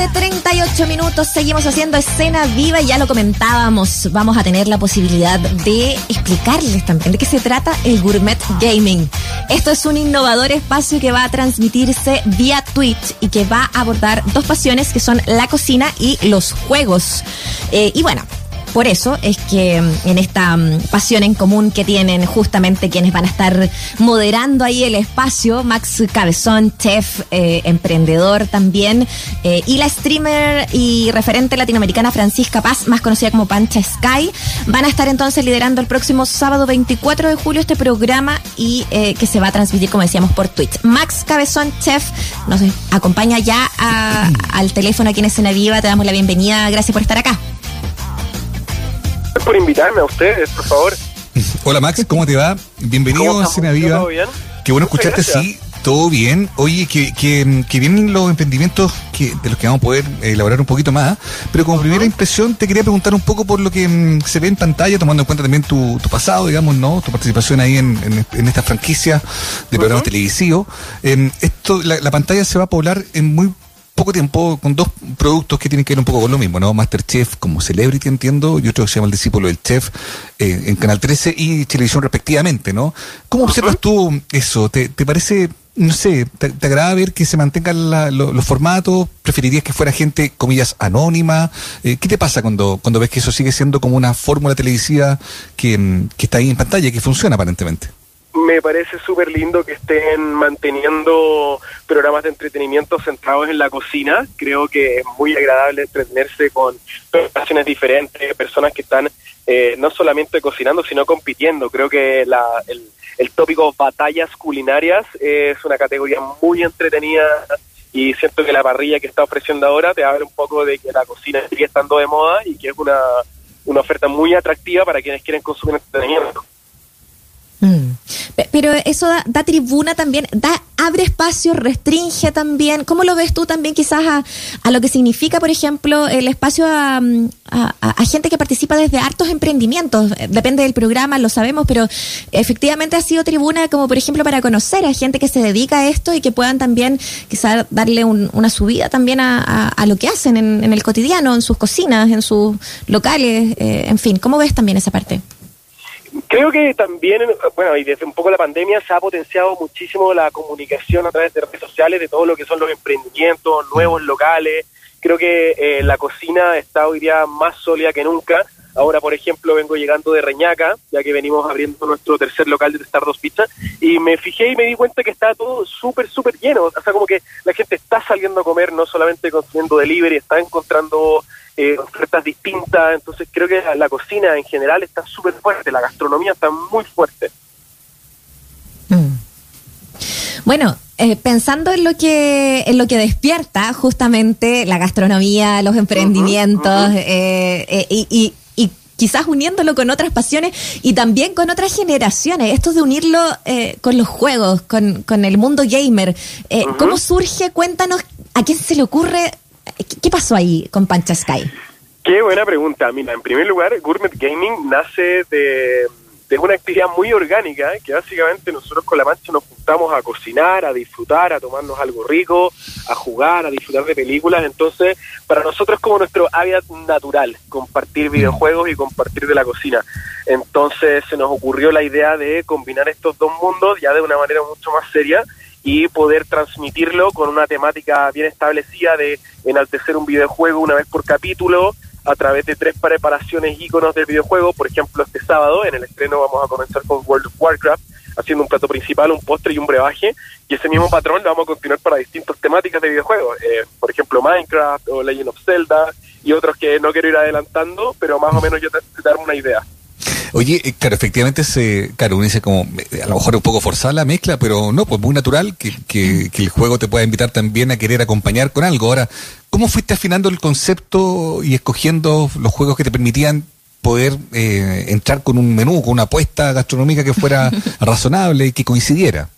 tarde, 38 minutos. Seguimos haciendo escena viva y ya lo comentábamos. Vamos a tener la posibilidad de explicarles también de qué se trata el Gourmet Gaming. Esto es un innovador espacio que va a transmitirse vía Twitch y que va a abordar dos pasiones que son la cocina y los juegos. Eh, y bueno, por eso es que mm, en esta mm, pasión en común que tienen justamente quienes van a estar moderando ahí el espacio, Max Cabezón, chef, eh, emprendedor también, eh, y la streamer y referente latinoamericana Francisca Paz, más conocida como Pancha Sky, van a estar entonces liderando el próximo sábado 24 de julio este programa y eh, que se va a transmitir, como decíamos, por Twitch. Max Cabezón, chef, nos acompaña ya al teléfono aquí en Escena Viva, te damos la bienvenida, gracias por estar acá por invitarme a ustedes, por favor. Hola Max, ¿cómo te va? Bienvenido a Cena Viva. ¿Todo bien? Qué bueno escucharte, sí, todo bien. Oye, que, que, que, vienen los emprendimientos que, de los que vamos a poder elaborar un poquito más, pero como primera impresión te quería preguntar un poco por lo que mm, se ve en pantalla, tomando en cuenta también tu, tu pasado, digamos, ¿no? Tu participación ahí en, en, esta franquicia de programas televisivos. Em, esto, la, la pantalla se va a poblar en muy poco tiempo con dos productos que tienen que ver un poco con lo mismo, ¿no? Masterchef como Celebrity, entiendo, y otro que se llama El Discípulo del Chef eh, en Canal 13 y Televisión respectivamente, ¿no? ¿Cómo observas tú eso? ¿Te, parece, no sé, te, agrada ver que se mantengan los formatos? ¿Preferirías que fuera gente, comillas, anónima? Eh, ¿Qué te pasa cuando, cuando ves que eso sigue siendo como una fórmula televisiva que, que está ahí en pantalla y que funciona aparentemente? Me parece súper lindo que estén manteniendo programas de entretenimiento centrados en la cocina. Creo que es muy agradable entretenerse con pasiones diferentes, personas que están eh, no solamente cocinando, sino compitiendo. Creo que la, el, el tópico batallas culinarias es una categoría muy entretenida y siento que la parrilla que está ofreciendo ahora te habla un poco de que la cocina sigue estando de moda y que es una, una oferta muy atractiva para quienes quieren consumir entretenimiento. Pero eso da, tribuna también, da abre espacio, restringe también. ¿Cómo lo ves tú también quizás a, lo que significa, por ejemplo, el espacio a, gente que participa desde hartos emprendimientos? Eh, depende del programa, lo sabemos, pero efectivamente ha sido tribuna como, por ejemplo, para conocer a gente que se dedica a esto y que puedan también quizás darle una subida también a, lo que hacen en, el cotidiano, en sus cocinas, en sus locales, eh, en fin. ¿Cómo ves también esa parte? Creo que también, bueno, y desde un poco la pandemia se ha potenciado muchísimo la comunicación a través de redes sociales de todo lo que son los emprendimientos, nuevos locales. Creo que eh, la cocina está hoy día más sólida que nunca. Ahora, por ejemplo, vengo llegando de Reñaca, ya que venimos abriendo nuestro tercer local de Testar Dos Pizza, y me fijé y me di cuenta que está todo súper, súper lleno. O sea, como que la gente está saliendo a comer, no solamente consumiendo delivery, está encontrando eh, ofertas distintas, entonces creo que la, cocina en general está súper fuerte, la gastronomía está muy fuerte. Mm. Bueno, eh, pensando en lo que en lo que despierta justamente la gastronomía, los emprendimientos eh, y, quizás uniéndolo con otras pasiones y también con otras generaciones, esto de unirlo con los juegos, con, con el mundo gamer, ¿cómo surge? Cuéntanos a quién se le ocurre ¿Qué pasó ahí con Pancha Sky? Qué buena pregunta. Mira, en primer lugar, Gourmet Gaming nace de, una actividad muy orgánica, que básicamente nosotros con la Mancha nos juntamos a cocinar, a disfrutar, a tomarnos algo rico, a jugar, a disfrutar de películas. Entonces, para nosotros es como nuestro hábitat natural, compartir mm. videojuegos y compartir de la cocina. Entonces se nos ocurrió la idea de combinar estos dos mundos ya de una manera mucho más seria y poder transmitirlo con una temática bien establecida de enaltecer un videojuego una vez por capítulo a través de tres preparaciones íconos del videojuego. Por ejemplo, este sábado en el estreno vamos a comenzar con World of Warcraft, haciendo un plato principal, un postre y un brebaje. Y ese mismo patrón lo vamos a continuar para distintas temáticas de videojuegos. Eh, por ejemplo, Minecraft o Legend of Zelda y otros que no quiero ir adelantando, pero más o menos yo te, darme una idea. Oye, eh, claro, efectivamente, se, claro, uno dice como, eh, a lo mejor un poco forzada la mezcla, pero no, pues muy natural que, que, el juego te pueda invitar también a querer acompañar con algo. Ahora, ¿cómo fuiste afinando el concepto y escogiendo los juegos que te permitían poder eh, entrar con un menú, con una apuesta gastronómica que fuera razonable y que coincidiera?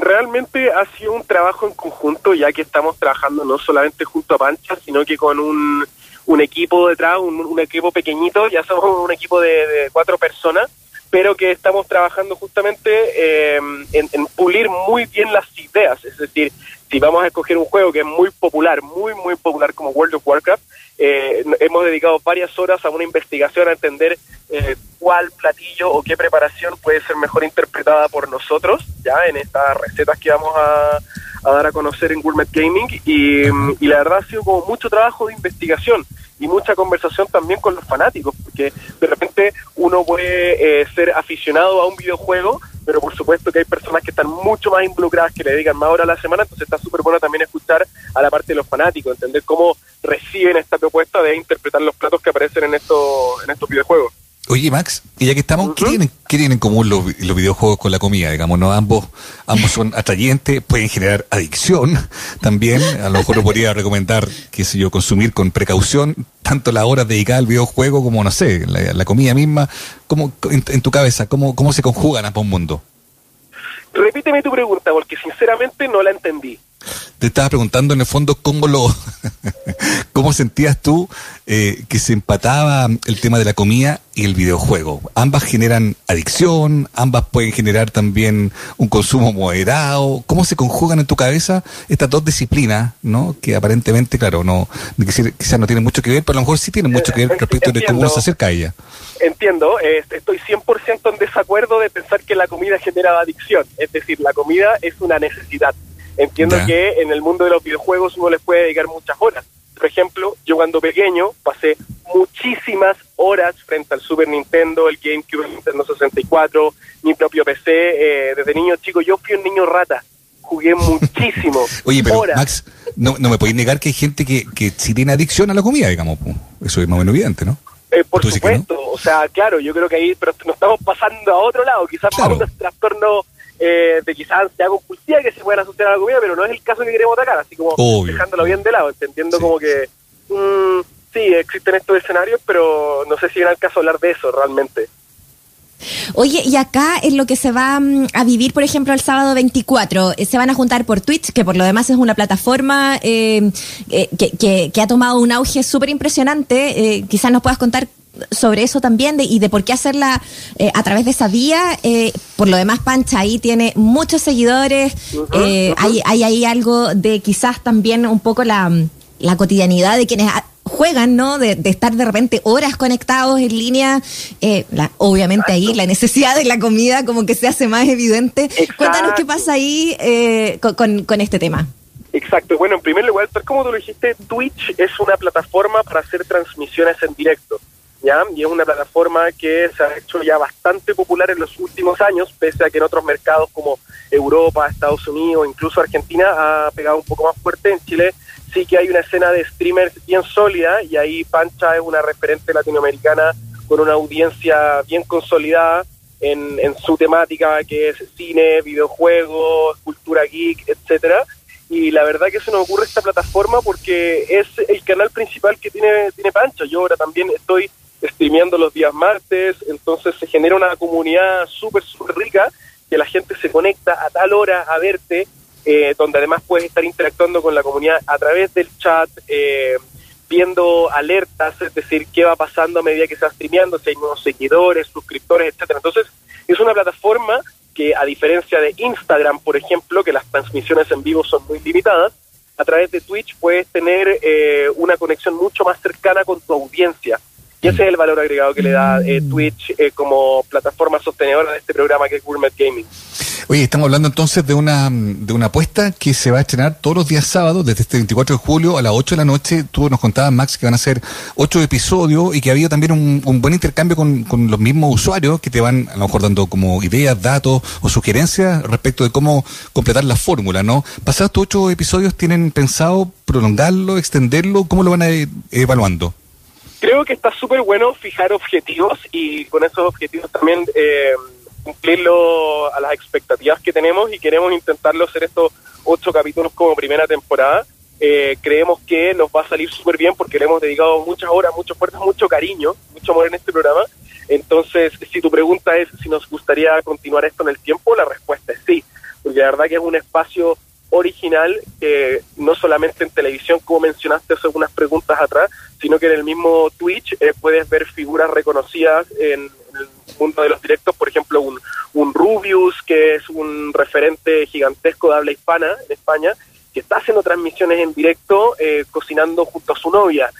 Realmente ha sido un trabajo en conjunto, ya que estamos trabajando no solamente junto a Pancha, sino que con un un equipo detrás, un, equipo pequeñito, ya somos un equipo de, cuatro personas, pero que estamos trabajando justamente eh, en, pulir muy bien las ideas. Es decir, si vamos a escoger un juego que es muy popular, muy, muy popular como World of Warcraft, eh, hemos dedicado varias horas a una investigación a entender eh, cuál platillo o qué preparación puede ser mejor interpretada por nosotros, ya en estas recetas que vamos a, dar a conocer en Gourmet Gaming. Y, y la verdad ha sido como mucho trabajo de investigación y mucha conversación también con los fanáticos, porque de repente uno puede eh, ser aficionado a un videojuego, pero por supuesto que hay personas que están mucho más involucradas, que le dedican más horas a la semana, entonces está súper bueno también escuchar a la parte de los fanáticos, entender cómo reciben esta propuesta de interpretar los platos que aparecen en estos, en estos videojuegos. Oye, Max, y ya que estamos, ¿qué, tienen, en común los, videojuegos con la comida? Digamos, ¿no? Ambos, ambos son atrayentes, pueden generar adicción también. A lo mejor lo podría recomendar, qué sé yo, consumir con precaución tanto la hora dedicada al videojuego como, no sé, la, comida misma. ¿Cómo, en, tu cabeza, cómo, cómo se conjugan ambos mundos? Repíteme tu pregunta, porque sinceramente no la entendí te estaba preguntando en el fondo cómo lo cómo sentías tú eh, que se empataba el tema de la comida y el videojuego. Ambas generan adicción, ambas pueden generar también un consumo moderado. ¿Cómo se conjugan en tu cabeza estas dos disciplinas, no? Que aparentemente, claro, no quizás no tienen mucho que ver, pero a lo mejor sí tienen mucho que ver respecto de cómo se acerca a ella. Entiendo, estoy 100% en desacuerdo de pensar que la comida genera adicción. Es decir, la comida es una necesidad Entiendo que en el mundo de los videojuegos uno les puede dedicar muchas horas. Por ejemplo, yo cuando pequeño pasé muchísimas horas frente al Super Nintendo, el GameCube, el Nintendo 64, mi propio PC. Eh, desde niño chico, yo fui un niño rata. Jugué muchísimo. Oye, pero Max, no, no me podéis negar que hay gente que, que sí tiene adicción a la comida, digamos. Eso es más o menos evidente, ¿no? Eh, por supuesto, o sea, claro, yo creo que ahí pero nos estamos pasando a otro lado, quizás claro. un trastorno eh, de quizás ansiedad compulsiva que se pueden asociar a la comida, pero no es el caso que queremos atacar, así como dejándolo bien de lado, entendiendo como que mm, sí, existen estos escenarios, pero no sé si era el caso hablar de eso realmente. Oye, y acá es lo que se va mm, a vivir, por ejemplo, el sábado 24, eh, se van a juntar por Twitch, que por lo demás es una plataforma eh, que, que, ha tomado un auge súper impresionante. quizás nos puedas contar sobre eso también de, y de por qué hacerla eh, a través de esa vía. Eh, por lo demás, Pancha ahí tiene muchos seguidores. Eh, hay, hay ahí algo de quizás también un poco la, la cotidianidad de quienes juegan, ¿no? De, estar de repente horas conectados en línea. obviamente ahí la necesidad de la comida como que se hace más evidente. Cuéntanos qué pasa ahí con, con este tema. Exacto. Bueno, en primer lugar, como tú lo dijiste, Twitch es una plataforma para hacer transmisiones en directo. ¿Ya? Y es una plataforma que se ha hecho ya bastante popular en los últimos años, pese a que en otros mercados como Europa, Estados Unidos, incluso Argentina ha pegado un poco más fuerte. En Chile sí que hay una escena de streamers bien sólida y ahí Pancha es una referente latinoamericana con una audiencia bien consolidada en, en su temática que es cine, videojuegos, cultura geek, etcétera y la verdad que se nos ocurre esta plataforma porque es el canal principal que tiene, tiene Pancha. Yo ahora también estoy streameando los días martes, entonces se genera una comunidad súper, súper rica, que la gente se conecta a tal hora a verte, eh, donde además puedes estar interactuando con la comunidad a través del chat, eh, viendo alertas, es decir, qué va pasando a medida que se va streameando, si hay nuevos seguidores, suscriptores, etcétera. Entonces, es una plataforma que, a diferencia de Instagram, por ejemplo, que las transmisiones en vivo son muy limitadas, a través de Twitch puedes tener eh, una conexión mucho más cercana con tu audiencia. Y ese es el valor agregado que le da eh, mm. Twitch eh, como plataforma sostenedora de este programa que es Gourmet Gaming. Oye, estamos hablando entonces de una, de una apuesta que se va a estrenar todos los días sábados, desde este 24 de julio a las 8 de la noche. Tú nos contabas, Max, que van a ser 8 episodios y que ha habido también un, un buen intercambio con, con, los mismos usuarios que te van a lo mejor dando como ideas, datos o sugerencias respecto de cómo completar la fórmula, ¿no? Pasados estos 8 episodios, ¿tienen pensado prolongarlo, extenderlo? ¿Cómo lo van a ir evaluando? Creo que está súper bueno fijar objetivos y con esos objetivos también eh, cumplirlo a las expectativas que tenemos y queremos intentarlo hacer estos ocho capítulos como primera temporada. Eh, creemos que nos va a salir súper bien porque le hemos dedicado muchas horas, mucho fuerza, mucho cariño, mucho amor en este programa. Entonces, si tu pregunta es si nos gustaría continuar esto en el tiempo, la respuesta es sí, porque la verdad que es un espacio original, eh, no solamente en televisión, como mencionaste hace unas preguntas atrás, sino que en el mismo Twitch eh, puedes ver figuras reconocidas en, mundo de los directos, por ejemplo, un, un Rubius, que es un referente gigantesco de habla hispana en España, que está haciendo transmisiones en directo eh, cocinando junto a su novia.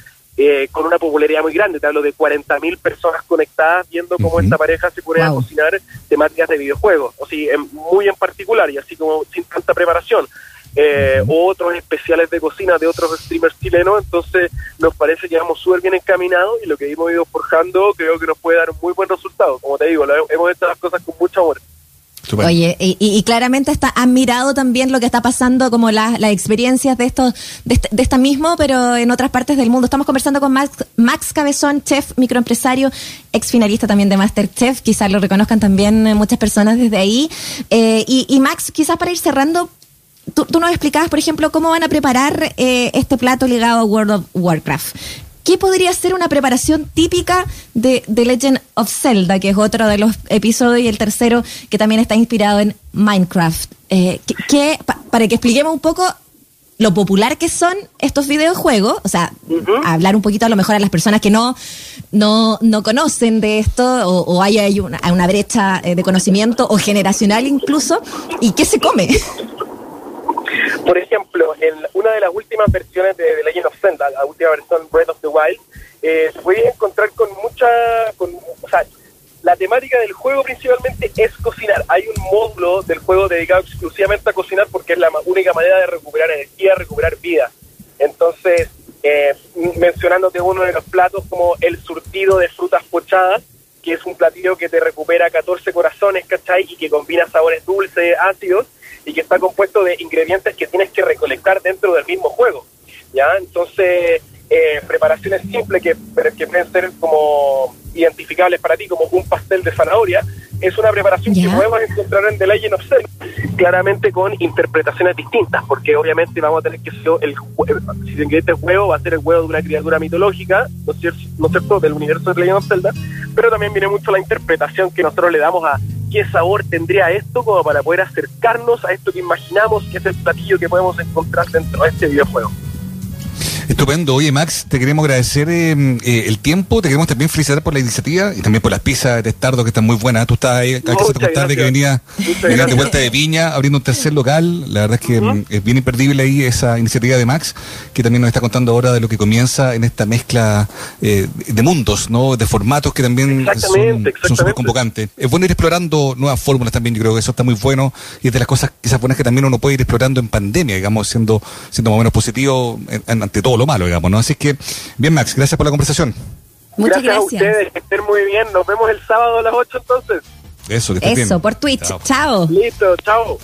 Eh, con una popularidad muy grande, te hablo de 40.000 personas conectadas viendo cómo esta pareja se pone a cocinar temáticas de videojuegos, o sí, muy en particular y así como sin tanta preparación. Eh, otros especiales de cocina de otros streamers chilenos, entonces nos parece que vamos súper bien encaminados y lo que hemos ido forjando creo que nos puede dar un muy buen resultado. Como te digo, hemos hecho las cosas con mucho amor. Oye, y, claramente está admirado también lo que está pasando, como las experiencias de estos, de, este, esta mismo, pero en otras partes del mundo. Estamos conversando con Max, Max Cabezón, chef, microempresario, ex finalista también de Masterchef, quizás lo reconozcan también eh, muchas personas desde ahí. Eh, y, Max, quizás para ir cerrando, tú, tú, nos explicabas, por ejemplo, cómo van a preparar eh, este plato ligado a World of Warcraft. ¿Qué podría ser una preparación típica de The Legend of Zelda, que es otro de los episodios, y el tercero que también está inspirado en Minecraft? Eh, para que expliquemos un poco lo popular que son estos videojuegos, o sea, hablar un poquito a lo mejor a las personas que no, no, no conocen de esto, o, hay, una, una, brecha eh, de conocimiento, o generacional incluso, y qué se come. Por ejemplo, en una de las últimas versiones de, The Legend of Zelda, la última versión Breath of the Wild, eh, se puede encontrar con mucha... Con, o sea, la temática del juego principalmente es cocinar. Hay un módulo del juego dedicado exclusivamente a cocinar porque es la única manera de recuperar energía, recuperar vida. Entonces, eh, mencionándote uno de los platos como el surtido de frutas pochadas, que es un platillo que te recupera 14 corazones, ¿cachai? Y que combina sabores dulces, ácidos y que está compuesto de ingredientes que tienes que recolectar dentro del mismo juego. ¿ya? Entonces, eh, preparaciones simples que, que pueden ser como identificables para ti, como un pastel de zanahoria, es una preparación que podemos encontrar en The Legend of Zelda, claramente con interpretaciones distintas, porque obviamente vamos a tener que ser el si se ingrediente huevo, va a ser el huevo de una criatura mitológica, ¿no es, cierto? ¿no es cierto?, del universo de The Legend of Zelda, pero también viene mucho la interpretación que nosotros le damos a qué sabor tendría esto como para poder acercarnos a esto que imaginamos que es el platillo que podemos encontrar dentro de este videojuego. Estupendo. Oye, Max, te queremos agradecer eh, eh, el tiempo, te queremos también felicitar por la iniciativa y también por las pizzas de Testardo que están muy buenas. Tú estabas ahí, cada que tarde que venía, de vuelta de Viña, abriendo un tercer local. La verdad es que mm, es bien imperdible ahí esa iniciativa de Max, que también nos está contando ahora de lo que comienza en esta mezcla eh, de mundos, ¿no? De formatos que también son súper convocantes. Es bueno ir explorando nuevas fórmulas también, yo creo que eso está muy bueno y es de las cosas quizás buenas que también uno puede ir explorando en pandemia, digamos, siendo, siendo más o menos positivo ante todo malo, digamos, ¿no? Así que, bien, Max, gracias por la conversación. Muchas gracias. a ustedes, que estén muy bien. Nos vemos el sábado a las 8 entonces. Eso, que Eso, por Twitch. chao. Listo, chao.